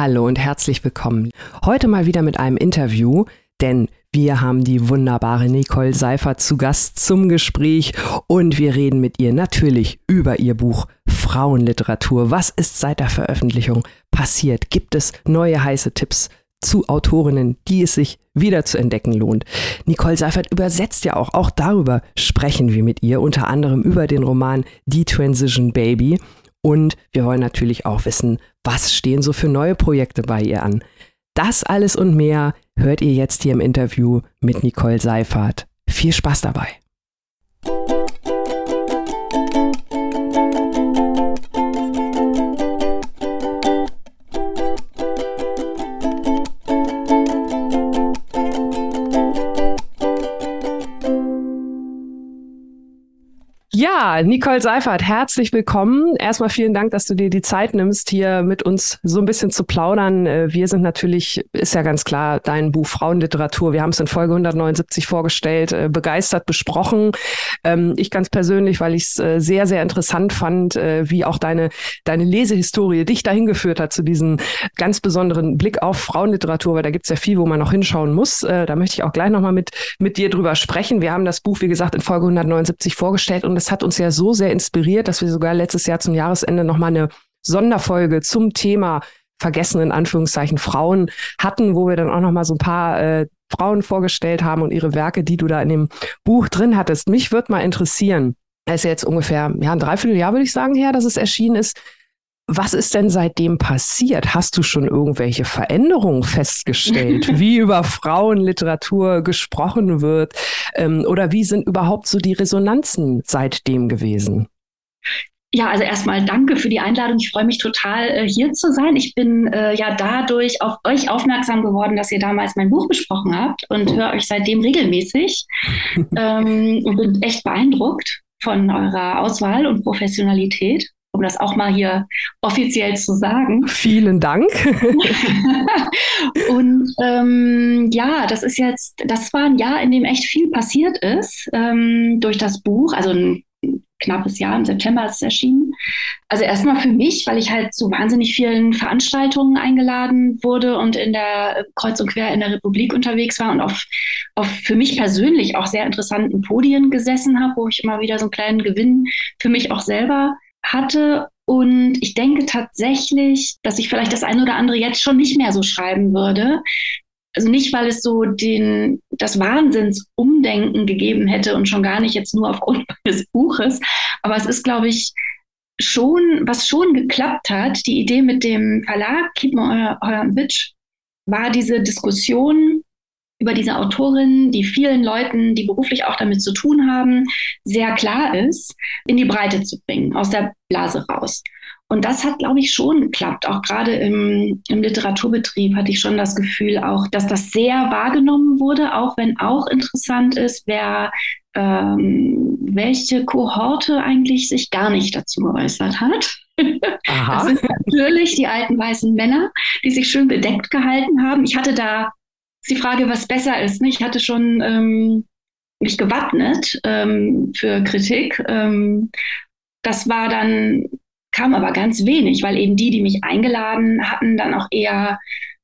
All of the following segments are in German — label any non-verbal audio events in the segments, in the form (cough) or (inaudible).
Hallo und herzlich willkommen. Heute mal wieder mit einem Interview, denn wir haben die wunderbare Nicole Seifert zu Gast zum Gespräch und wir reden mit ihr natürlich über ihr Buch Frauenliteratur. Was ist seit der Veröffentlichung passiert? Gibt es neue heiße Tipps zu Autorinnen, die es sich wieder zu entdecken lohnt. Nicole Seifert übersetzt ja auch, auch darüber sprechen wir mit ihr, unter anderem über den Roman Die Transition Baby. Und wir wollen natürlich auch wissen, was stehen so für neue Projekte bei ihr an. Das alles und mehr hört ihr jetzt hier im Interview mit Nicole Seifert. Viel Spaß dabei. Nicole Seifert, herzlich willkommen. Erstmal vielen Dank, dass du dir die Zeit nimmst, hier mit uns so ein bisschen zu plaudern. Äh, wir sind natürlich, ist ja ganz klar, dein Buch Frauenliteratur. Wir haben es in Folge 179 vorgestellt, äh, begeistert besprochen. Ähm, ich ganz persönlich, weil ich es äh, sehr, sehr interessant fand, wie auch deine, deine Lesehistorie dich dahin geführt hat zu diesem ganz besonderen Blick auf Frauenliteratur, weil da gibt es ja viel, wo man noch hinschauen muss. Da möchte ich auch gleich nochmal mit, mit dir drüber sprechen. Wir haben das Buch, wie gesagt, in Folge 179 vorgestellt und es hat uns ja so sehr inspiriert, dass wir sogar letztes Jahr zum Jahresende nochmal eine Sonderfolge zum Thema vergessen in Anführungszeichen Frauen hatten, wo wir dann auch nochmal so ein paar äh, Frauen vorgestellt haben und ihre Werke, die du da in dem Buch drin hattest. Mich würde mal interessieren, es ist jetzt ungefähr ja, ein Dreivierteljahr, würde ich sagen, her, dass es erschienen ist. Was ist denn seitdem passiert? Hast du schon irgendwelche Veränderungen festgestellt, (laughs) wie über Frauenliteratur gesprochen wird? Ähm, oder wie sind überhaupt so die Resonanzen seitdem gewesen? Ja, also erstmal danke für die Einladung. Ich freue mich total, äh, hier zu sein. Ich bin äh, ja dadurch auf euch aufmerksam geworden, dass ihr damals mein Buch besprochen habt und höre euch seitdem regelmäßig (laughs) ähm, und bin echt beeindruckt von eurer Auswahl und Professionalität um das auch mal hier offiziell zu sagen. (laughs) Vielen Dank. (laughs) und ähm, ja, das ist jetzt, das war ein Jahr, in dem echt viel passiert ist ähm, durch das Buch. Also ein knappes Jahr, im September ist es erschienen. Also erstmal für mich, weil ich halt zu wahnsinnig vielen Veranstaltungen eingeladen wurde und in der Kreuz und Quer in der Republik unterwegs war und auf, auf für mich persönlich auch sehr interessanten Podien gesessen habe, wo ich immer wieder so einen kleinen Gewinn für mich auch selber hatte. Und ich denke tatsächlich, dass ich vielleicht das eine oder andere jetzt schon nicht mehr so schreiben würde. Also nicht, weil es so den, das Wahnsinnsumdenken gegeben hätte und schon gar nicht jetzt nur aufgrund (laughs) meines Buches. Aber es ist, glaube ich, schon, was schon geklappt hat, die Idee mit dem Verlag Keep Me Euer, Euer Bitch, war diese Diskussion über diese Autorin, die vielen Leuten, die beruflich auch damit zu tun haben, sehr klar ist, in die Breite zu bringen, aus der Blase raus. Und das hat, glaube ich, schon geklappt. Auch gerade im, im Literaturbetrieb hatte ich schon das Gefühl, auch, dass das sehr wahrgenommen wurde, auch wenn auch interessant ist, wer ähm, welche Kohorte eigentlich sich gar nicht dazu geäußert hat. Aha. Das sind natürlich die alten weißen Männer, die sich schön bedeckt gehalten haben. Ich hatte da ist die Frage, was besser ist. Ich hatte schon ähm, mich gewappnet ähm, für Kritik. Ähm, das war dann, kam aber ganz wenig, weil eben die, die mich eingeladen hatten, dann auch eher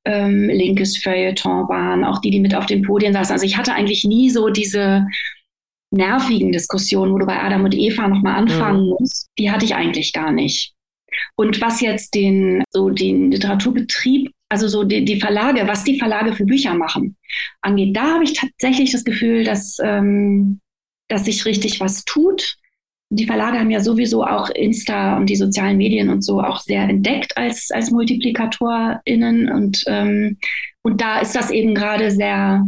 ähm, linkes Feuilleton waren, auch die, die mit auf den Podien saßen. Also ich hatte eigentlich nie so diese nervigen Diskussionen, wo du bei Adam und Eva nochmal anfangen mhm. musst. Die hatte ich eigentlich gar nicht. Und was jetzt den, so den Literaturbetrieb also so die, die, Verlage, was die Verlage für Bücher machen, angeht, da habe ich tatsächlich das Gefühl, dass, ähm, dass sich richtig was tut. Die Verlage haben ja sowieso auch Insta und die sozialen Medien und so auch sehr entdeckt als, als MultiplikatorInnen. Und, ähm, und da ist das eben gerade sehr,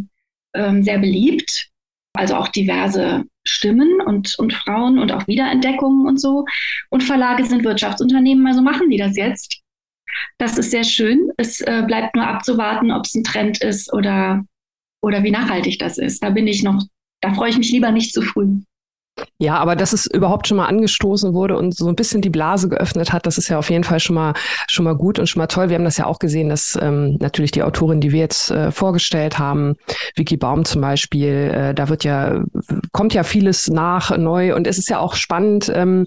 ähm, sehr beliebt. Also auch diverse Stimmen und, und Frauen und auch Wiederentdeckungen und so. Und Verlage sind Wirtschaftsunternehmen, also machen die das jetzt. Das ist sehr schön. Es äh, bleibt nur abzuwarten, ob es ein Trend ist oder, oder wie nachhaltig das ist. Da bin ich noch, da freue ich mich lieber nicht zu früh. Ja, aber dass es überhaupt schon mal angestoßen wurde und so ein bisschen die Blase geöffnet hat, das ist ja auf jeden Fall schon mal schon mal gut und schon mal toll. Wir haben das ja auch gesehen, dass ähm, natürlich die Autorin, die wir jetzt äh, vorgestellt haben, Vicky Baum zum Beispiel, äh, da wird ja kommt ja vieles nach neu und es ist ja auch spannend. Ähm,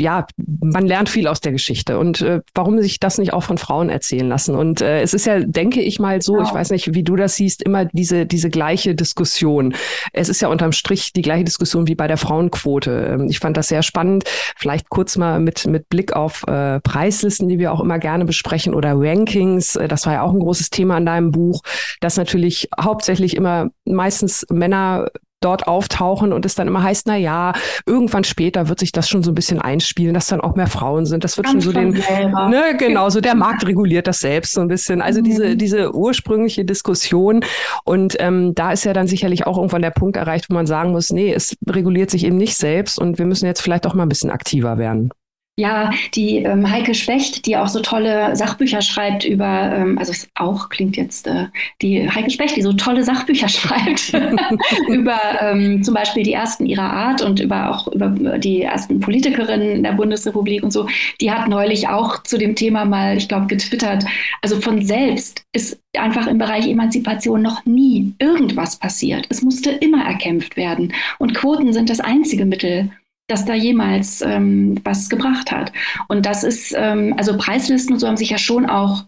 ja, man lernt viel aus der Geschichte und äh, warum sich das nicht auch von Frauen erzählen lassen? Und äh, es ist ja, denke ich mal so, genau. ich weiß nicht, wie du das siehst, immer diese, diese gleiche Diskussion. Es ist ja unterm Strich die gleiche Diskussion wie bei der Frauenquote. Ähm, ich fand das sehr spannend. Vielleicht kurz mal mit, mit Blick auf äh, Preislisten, die wir auch immer gerne besprechen oder Rankings. Äh, das war ja auch ein großes Thema in deinem Buch, dass natürlich hauptsächlich immer meistens Männer dort auftauchen und es dann immer heißt, na ja, irgendwann später wird sich das schon so ein bisschen einspielen, dass dann auch mehr Frauen sind. Das wird Ganz schon so den, ne, genau, so der Markt reguliert das selbst so ein bisschen. Also mhm. diese, diese ursprüngliche Diskussion und ähm, da ist ja dann sicherlich auch irgendwann der Punkt erreicht, wo man sagen muss, nee, es reguliert sich eben nicht selbst und wir müssen jetzt vielleicht auch mal ein bisschen aktiver werden. Ja, die ähm, Heike Specht, die auch so tolle Sachbücher schreibt über, ähm, also es auch klingt jetzt, äh, die Heike Specht, die so tolle Sachbücher (laughs) schreibt (laughs) über ähm, zum Beispiel die ersten ihrer Art und über auch über die ersten Politikerinnen der Bundesrepublik und so, die hat neulich auch zu dem Thema mal, ich glaube, getwittert. Also von selbst ist einfach im Bereich Emanzipation noch nie irgendwas passiert. Es musste immer erkämpft werden. Und Quoten sind das einzige Mittel, dass da jemals ähm, was gebracht hat. Und das ist, ähm, also Preislisten und so haben sich ja schon auch,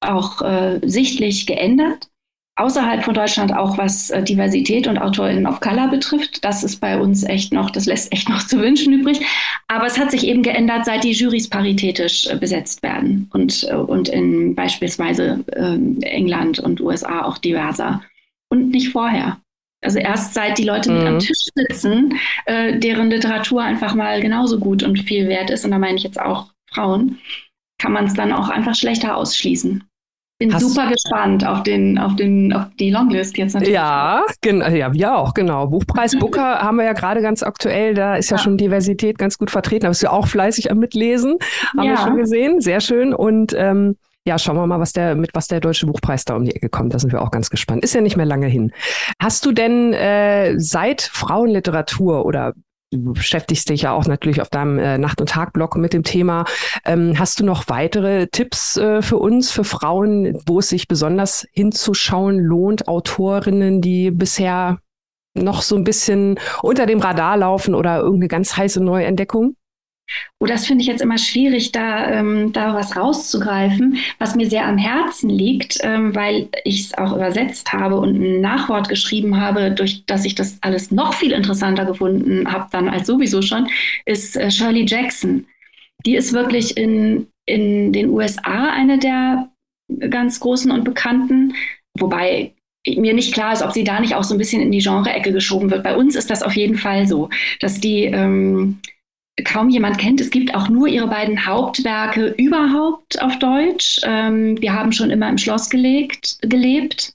auch äh, sichtlich geändert. Außerhalb von Deutschland auch was äh, Diversität und AutorInnen of Color betrifft. Das ist bei uns echt noch, das lässt echt noch zu wünschen übrig. Aber es hat sich eben geändert, seit die Jurys paritätisch äh, besetzt werden und, äh, und in beispielsweise ähm, England und USA auch diverser. Und nicht vorher. Also erst seit die Leute mhm. mit am mhm. Tisch sitzen, äh, deren Literatur einfach mal genauso gut und viel wert ist, und da meine ich jetzt auch Frauen, kann man es dann auch einfach schlechter ausschließen. Bin Hast super gespannt auf den, auf den, auf die Longlist jetzt natürlich. Ja, genau, ja, wir auch, genau. Buchpreis (laughs) Booker haben wir ja gerade ganz aktuell, da ist ja, ja, schon Diversität ganz gut vertreten. Da bist du auch fleißig am Mitlesen, haben ja. wir schon gesehen. Sehr schön. Und ähm, ja, schauen wir mal, was der, mit was der Deutsche Buchpreis da um die Ecke kommt. Da sind wir auch ganz gespannt. Ist ja nicht mehr lange hin. Hast du denn äh, seit Frauenliteratur oder du beschäftigst dich ja auch natürlich auf deinem äh, Nacht- und Tag-Blog mit dem Thema. Ähm, hast du noch weitere Tipps äh, für uns, für Frauen, wo es sich besonders hinzuschauen lohnt, Autorinnen, die bisher noch so ein bisschen unter dem Radar laufen oder irgendeine ganz heiße Neuentdeckung? Oh, das finde ich jetzt immer schwierig, da, ähm, da was rauszugreifen, was mir sehr am Herzen liegt, ähm, weil ich es auch übersetzt habe und ein Nachwort geschrieben habe, durch das ich das alles noch viel interessanter gefunden habe dann als sowieso schon, ist äh, Shirley Jackson. Die ist wirklich in, in den USA eine der ganz großen und bekannten, wobei mir nicht klar ist, ob sie da nicht auch so ein bisschen in die Genre-Ecke geschoben wird. Bei uns ist das auf jeden Fall so, dass die ähm, kaum jemand kennt. Es gibt auch nur ihre beiden Hauptwerke überhaupt auf Deutsch. Ähm, wir haben schon immer im Schloss gelegt, gelebt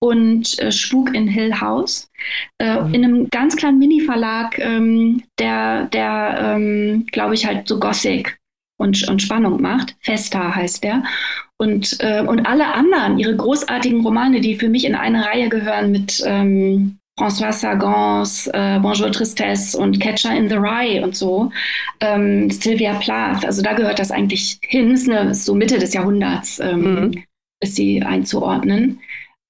und äh, Spuk in Hill House. Äh, mhm. In einem ganz kleinen Mini-Verlag, ähm, der, der ähm, glaube ich, halt so Gothic und, und Spannung macht. Festa heißt der. Und, äh, und alle anderen, ihre großartigen Romane, die für mich in eine Reihe gehören mit ähm, François Sagans, äh, Bonjour Tristesse und Catcher in the Rye und so. Ähm, Sylvia Plath, also da gehört das eigentlich hin, ist, eine, ist so Mitte des Jahrhunderts, ähm, mhm. ist sie einzuordnen.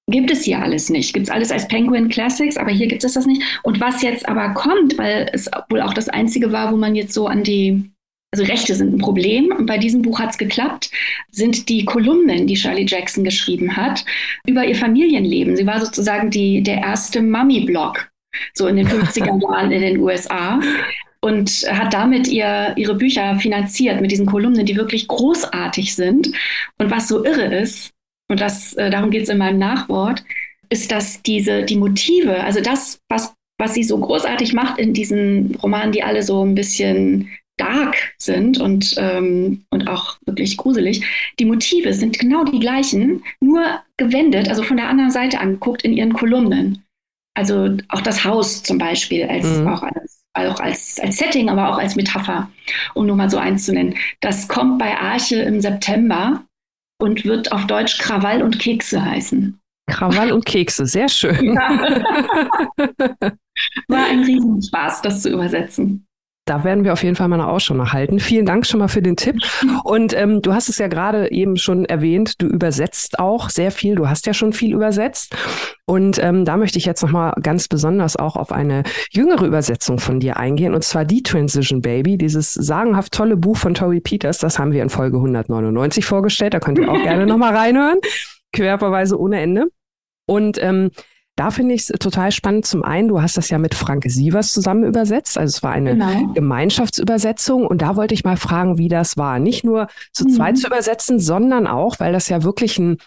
Gibt es hier alles nicht. Gibt es alles als Penguin Classics, aber hier gibt es das nicht. Und was jetzt aber kommt, weil es wohl auch das Einzige war, wo man jetzt so an die also Rechte sind ein Problem und bei diesem Buch hat es geklappt, sind die Kolumnen, die Shirley Jackson geschrieben hat, über ihr Familienleben. Sie war sozusagen die, der erste Mummy-Blog, so in den 50er (laughs) Jahren in den USA und hat damit ihr, ihre Bücher finanziert mit diesen Kolumnen, die wirklich großartig sind. Und was so irre ist, und das, äh, darum geht es in meinem Nachwort, ist, dass diese, die Motive, also das, was, was sie so großartig macht in diesen Romanen, die alle so ein bisschen dark sind und, ähm, und auch wirklich gruselig. Die Motive sind genau die gleichen, nur gewendet, also von der anderen Seite angeguckt in ihren Kolumnen. Also auch das Haus zum Beispiel, als, mhm. auch, als, auch als, als Setting, aber auch als Metapher, um nur mal so eins zu nennen. Das kommt bei Arche im September und wird auf Deutsch Krawall und Kekse heißen. Krawall und Kekse, sehr schön. Ja. (laughs) War ein Riesenspaß, das zu übersetzen. Da werden wir auf jeden Fall mal eine Ausschau nach halten. Vielen Dank schon mal für den Tipp. Und ähm, du hast es ja gerade eben schon erwähnt, du übersetzt auch sehr viel. Du hast ja schon viel übersetzt. Und ähm, da möchte ich jetzt noch mal ganz besonders auch auf eine jüngere Übersetzung von dir eingehen, und zwar die Transition Baby, dieses sagenhaft tolle Buch von Tori Peters. Das haben wir in Folge 199 vorgestellt. Da könnt ihr auch gerne noch mal reinhören. Querverweise ohne Ende. Und ähm, da finde ich es total spannend. Zum einen, du hast das ja mit Frank Sievers zusammen übersetzt. Also es war eine genau. Gemeinschaftsübersetzung. Und da wollte ich mal fragen, wie das war. Nicht nur zu mhm. zweit zu übersetzen, sondern auch, weil das ja wirklich ein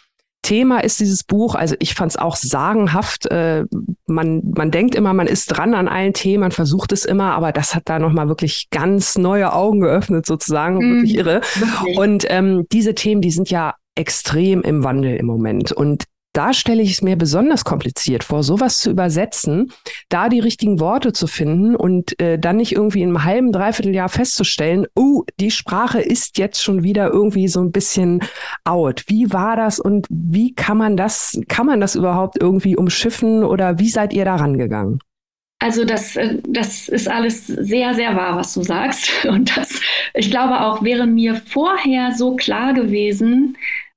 Thema ist dieses Buch. Also ich fand es auch sagenhaft. Äh, man, man denkt immer, man ist dran an allen Themen, man versucht es immer, aber das hat da nochmal wirklich ganz neue Augen geöffnet, sozusagen. Mhm. Wirklich irre. Wirklich. Und ähm, diese Themen, die sind ja extrem im Wandel im Moment. Und da stelle ich es mir besonders kompliziert vor, sowas zu übersetzen, da die richtigen Worte zu finden und äh, dann nicht irgendwie in einem halben, dreiviertel Jahr festzustellen, oh, die Sprache ist jetzt schon wieder irgendwie so ein bisschen out. Wie war das und wie kann man das, kann man das überhaupt irgendwie umschiffen oder wie seid ihr da rangegangen? Also das, äh, das ist alles sehr, sehr wahr, was du sagst. (laughs) Und das, ich glaube auch, wäre mir vorher so klar gewesen,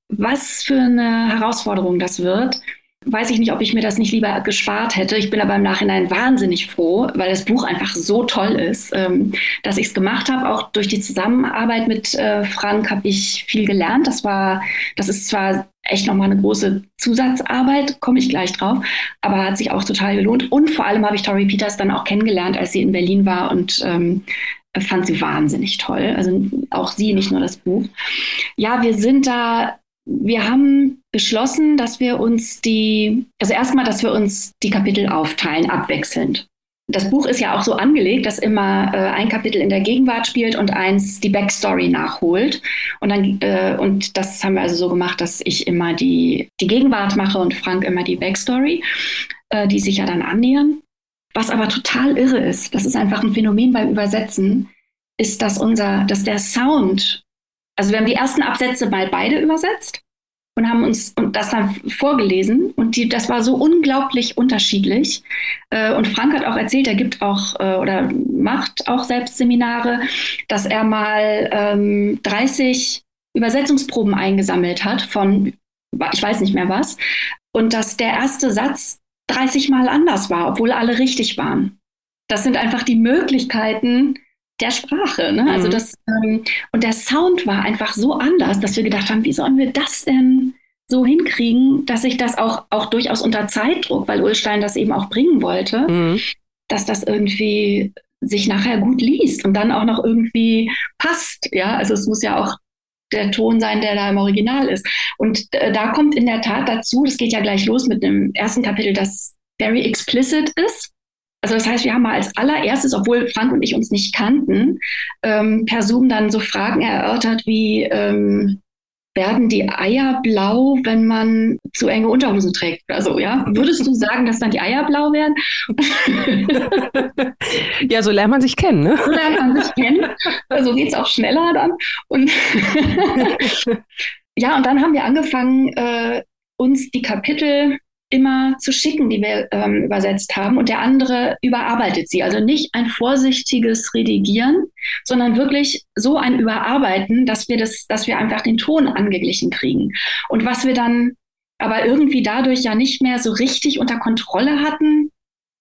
was für eine Herausforderung das wird, weiß ich nicht, ob ich mir das nicht lieber gespart hätte. Ich bin aber im Nachhinein wahnsinnig froh, weil das Buch einfach so toll ist, ähm, dass ich es gemacht habe. Auch durch die Zusammenarbeit mit äh, Frank habe ich viel gelernt. Das war, das ist zwar echt nochmal eine große Zusatzarbeit, komme ich gleich drauf, aber hat sich auch total gelohnt. Und vor allem habe ich Tori Peters dann auch kennengelernt, als sie in Berlin war und ähm, fand sie wahnsinnig toll. Also auch sie, nicht nur das Buch. Ja, wir sind da wir haben beschlossen, dass wir uns die, also erstmal, dass wir uns die Kapitel aufteilen, abwechselnd. Das Buch ist ja auch so angelegt, dass immer äh, ein Kapitel in der Gegenwart spielt und eins die Backstory nachholt. Und, dann, äh, und das haben wir also so gemacht, dass ich immer die, die Gegenwart mache und Frank immer die Backstory, äh, die sich ja dann annähern. Was aber total irre ist, das ist einfach ein Phänomen beim Übersetzen, ist, dass unser, dass der Sound also wir haben die ersten Absätze mal beide übersetzt und haben uns und das dann vorgelesen und die, das war so unglaublich unterschiedlich. Äh, und Frank hat auch erzählt, er gibt auch äh, oder macht auch selbst Seminare, dass er mal ähm, 30 Übersetzungsproben eingesammelt hat von, ich weiß nicht mehr was, und dass der erste Satz 30 Mal anders war, obwohl alle richtig waren. Das sind einfach die Möglichkeiten, der Sprache. Ne? Also mhm. Das, ähm, und der Sound war einfach so anders, dass wir gedacht haben, wie sollen wir das denn so hinkriegen, dass ich das auch, auch durchaus unter Zeitdruck, weil Ulstein das eben auch bringen wollte, mhm. dass das irgendwie sich nachher gut liest und dann auch noch irgendwie passt. Ja, also es muss ja auch der Ton sein, der da im Original ist. Und äh, da kommt in der Tat dazu, das geht ja gleich los mit dem ersten Kapitel, das very explicit ist. Also das heißt, wir haben mal als allererstes, obwohl Frank und ich uns nicht kannten, ähm, per Zoom dann so Fragen erörtert wie, ähm, werden die Eier blau, wenn man zu enge Unterhosen trägt Also ja. Würdest du sagen, dass dann die Eier blau werden? (laughs) ja, so lernt man sich kennen, ne? So lernt man sich kennen. So also geht es auch schneller dann. Und (laughs) (laughs) ja, und dann haben wir angefangen, äh, uns die Kapitel immer zu schicken, die wir ähm, übersetzt haben. Und der andere überarbeitet sie. Also nicht ein vorsichtiges Redigieren, sondern wirklich so ein Überarbeiten, dass wir das, dass wir einfach den Ton angeglichen kriegen. Und was wir dann aber irgendwie dadurch ja nicht mehr so richtig unter Kontrolle hatten,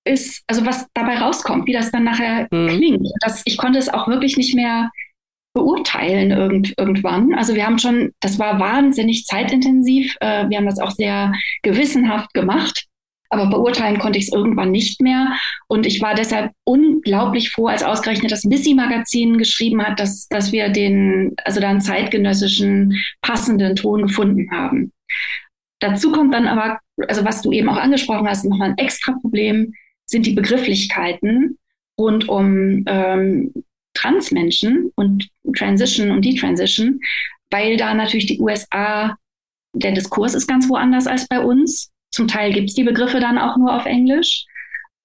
ist, also was dabei rauskommt, wie das dann nachher mhm. klingt. Das, ich konnte es auch wirklich nicht mehr beurteilen irgend, irgendwann. Also wir haben schon, das war wahnsinnig zeitintensiv. Äh, wir haben das auch sehr gewissenhaft gemacht. Aber beurteilen konnte ich es irgendwann nicht mehr. Und ich war deshalb unglaublich froh, als ausgerechnet das Missy-Magazin geschrieben hat, dass, dass wir den, also dann zeitgenössischen passenden Ton gefunden haben. Dazu kommt dann aber, also was du eben auch angesprochen hast, nochmal ein extra Problem, sind die Begrifflichkeiten rund um ähm, Transmenschen und Transition und Detransition, weil da natürlich die USA, der Diskurs ist ganz woanders als bei uns. Zum Teil gibt es die Begriffe dann auch nur auf Englisch.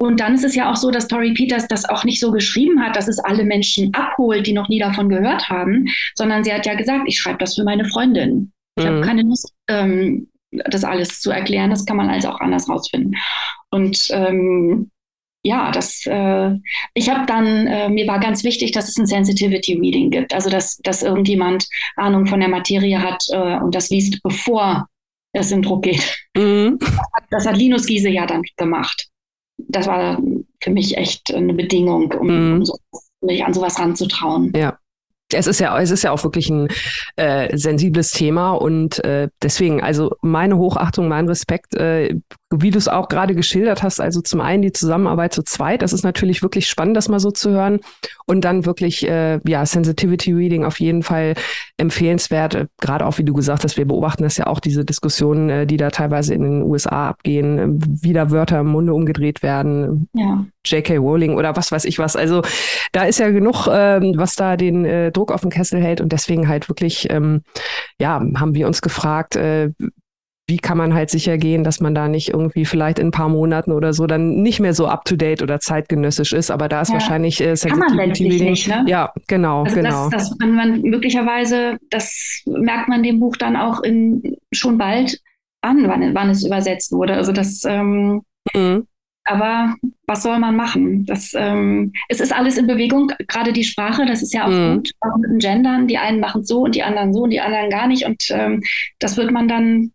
Und dann ist es ja auch so, dass Tori Peters das auch nicht so geschrieben hat, dass es alle Menschen abholt, die noch nie davon gehört haben, sondern sie hat ja gesagt, ich schreibe das für meine Freundin. Ich mhm. habe keine Lust, ähm, das alles zu erklären. Das kann man also auch anders rausfinden. Und ähm, ja, das, äh, ich habe dann, äh, mir war ganz wichtig, dass es ein Sensitivity Reading gibt, also dass, dass irgendjemand Ahnung von der Materie hat äh, und das liest, bevor es in Druck geht. Mhm. Das, hat, das, hat, Linus Giese ja dann gemacht. Das war für mich echt eine Bedingung, um, mhm. um so, mich an sowas ranzutrauen. Ja es ist ja, es ist ja auch wirklich ein äh, sensibles Thema und äh, deswegen, also meine Hochachtung, mein Respekt, äh, wie du es auch gerade geschildert hast, also zum einen die Zusammenarbeit zu zweit, das ist natürlich wirklich spannend, das mal so zu hören und dann wirklich, äh, ja, Sensitivity Reading auf jeden Fall empfehlenswert, äh, gerade auch wie du gesagt hast, wir beobachten das ja auch, diese Diskussionen, äh, die da teilweise in den USA abgehen, äh, wieder Wörter im Munde umgedreht werden, ja. J.K. Rowling oder was weiß ich was, also da ist ja genug, äh, was da den äh, Druck auf den Kessel hält und deswegen halt wirklich, ähm, ja, haben wir uns gefragt, äh, wie kann man halt sicher gehen, dass man da nicht irgendwie vielleicht in ein paar Monaten oder so dann nicht mehr so up to date oder zeitgenössisch ist. Aber da ist ja. wahrscheinlich äh, kann man letztlich nicht, ne? Ja, genau, also genau. Das, das kann man möglicherweise, das merkt man dem Buch dann auch in schon bald an, wann, wann es übersetzt wurde. Also das ähm, mhm. Aber was soll man machen? Das, ähm, es ist alles in Bewegung, gerade die Sprache, das ist ja auch mhm. gut, auch mit den Gendern. Die einen machen so und die anderen so und die anderen gar nicht. Und ähm, das wird man dann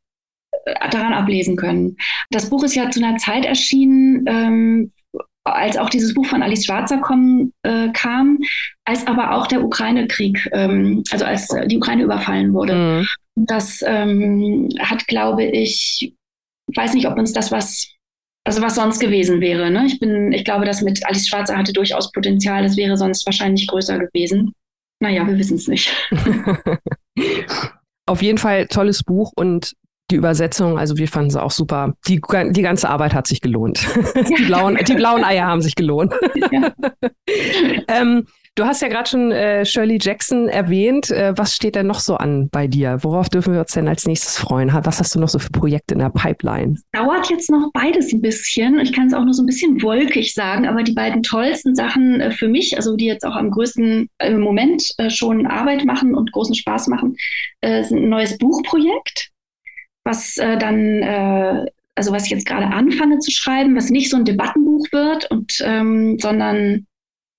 äh, daran ablesen können. Das Buch ist ja zu einer Zeit erschienen, ähm, als auch dieses Buch von Alice Schwarzer kommen, äh, kam, als aber auch der Ukraine-Krieg, ähm, also als äh, die Ukraine überfallen wurde. Mhm. Das ähm, hat, glaube ich, weiß nicht, ob uns das was also was sonst gewesen wäre. Ne? Ich bin, ich glaube, das mit Alice Schwarzer hatte durchaus Potenzial. Das wäre sonst wahrscheinlich größer gewesen. Naja, wir wissen es nicht. (laughs) Auf jeden Fall tolles Buch und die Übersetzung, also wir fanden sie auch super. Die, die ganze Arbeit hat sich gelohnt. Ja. (laughs) Die, blauen, die blauen Eier haben sich gelohnt. Ja. (laughs) ähm, Du hast ja gerade schon äh, Shirley Jackson erwähnt. Äh, was steht denn noch so an bei dir? Worauf dürfen wir uns denn als nächstes freuen? Was hast du noch so für Projekte in der Pipeline? Dauert jetzt noch beides ein bisschen. Ich kann es auch nur so ein bisschen wolkig sagen, aber die beiden tollsten Sachen äh, für mich, also die jetzt auch am größten äh, im Moment äh, schon Arbeit machen und großen Spaß machen, äh, sind ein neues Buchprojekt, was dann also was ich jetzt gerade anfange zu schreiben, was nicht so ein Debattenbuch wird und ähm, sondern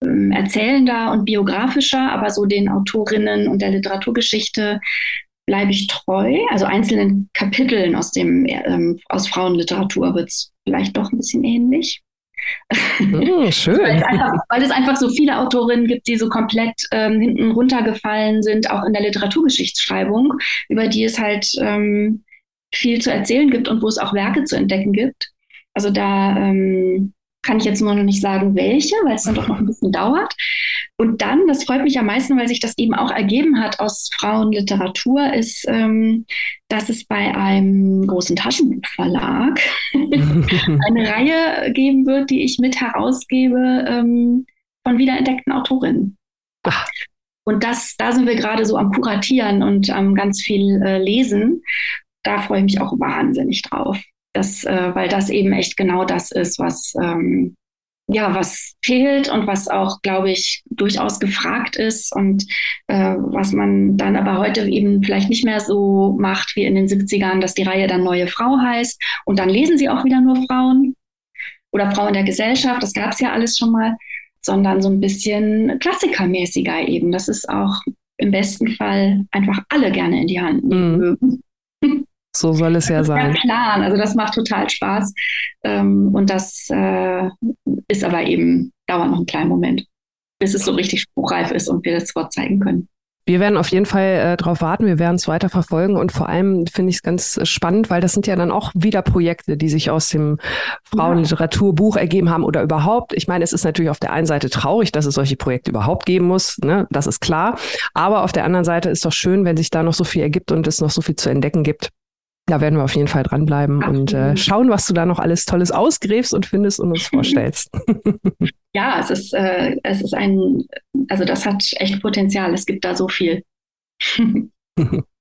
erzählender und biografischer, aber so den Autorinnen und der Literaturgeschichte bleibe ich treu. Also einzelnen Kapiteln aus dem ähm, aus Frauenliteratur wird es vielleicht doch ein bisschen ähnlich. Oh, (laughs) schön. weil, es einfach, weil, es einfach, so viele Autorinnen gibt, die so komplett ähm, hinten runtergefallen sind, auch in der Literaturgeschichtsschreibung, über die es halt ähm, viel zu erzählen gibt und wo es auch Werke zu entdecken gibt. Also da ähm, kann ich jetzt nur noch nicht sagen, welche, weil es dann doch noch ein bisschen dauert. Und dann, das freut mich am meisten, weil sich das eben auch ergeben hat aus Frauenliteratur, ist, ähm, dass es bei einem großen Taschenbuchverlag (laughs) eine Reihe geben wird, die ich mit herausgebe ähm, von wiederentdeckten Autorinnen. Ach. Und das, da sind wir gerade so am Kuratieren und am ganz viel äh, Lesen. Da freue ich mich auch wahnsinnig drauf. Das, äh, weil das eben echt genau das ist, was, ähm, ja, was fehlt und was auch, glaube ich, durchaus gefragt ist und äh, was man dann aber heute eben vielleicht nicht mehr so macht wie in den 70ern, dass die Reihe dann Neue Frau heißt und dann lesen sie auch wieder nur Frauen oder Frauen der Gesellschaft, das gab es ja alles schon mal, sondern so ein bisschen klassikermäßiger eben. Das ist auch im besten Fall einfach alle gerne in die Hand nehmen mögen. Mhm. (laughs) So soll es ja sein. Der Plan, also das macht total Spaß. Ähm, und das äh, ist aber eben, dauert noch einen kleinen Moment, bis es so richtig spruchreif ist und wir das Wort zeigen können. Wir werden auf jeden Fall äh, darauf warten, wir werden es weiter verfolgen und vor allem finde ich es ganz spannend, weil das sind ja dann auch wieder Projekte, die sich aus dem Frauenliteraturbuch ergeben haben oder überhaupt. Ich meine, es ist natürlich auf der einen Seite traurig, dass es solche Projekte überhaupt geben muss, ne? das ist klar. Aber auf der anderen Seite ist doch schön, wenn sich da noch so viel ergibt und es noch so viel zu entdecken gibt. Da werden wir auf jeden Fall dranbleiben und äh, schauen, was du da noch alles Tolles ausgräbst und findest und uns (laughs) vorstellst. ja, es ist, äh, es ist ein, also das hat echt Potenzial. Es gibt da so viel. (laughs)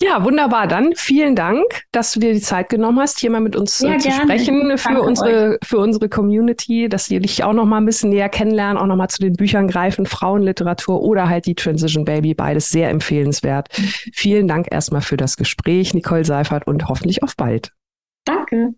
Ja, wunderbar. Dann vielen Dank, dass du dir die Zeit genommen hast, hier mal mit uns ja, zu gerne. sprechen für unsere, für unsere Community, dass die dich auch noch mal ein bisschen näher kennenlernen, auch noch mal zu den Büchern greifen, Frauenliteratur oder halt die Transition Baby, beides sehr empfehlenswert. Mhm. Vielen Dank erstmal für das Gespräch, Nicole Seifert, und hoffentlich auf bald. Danke.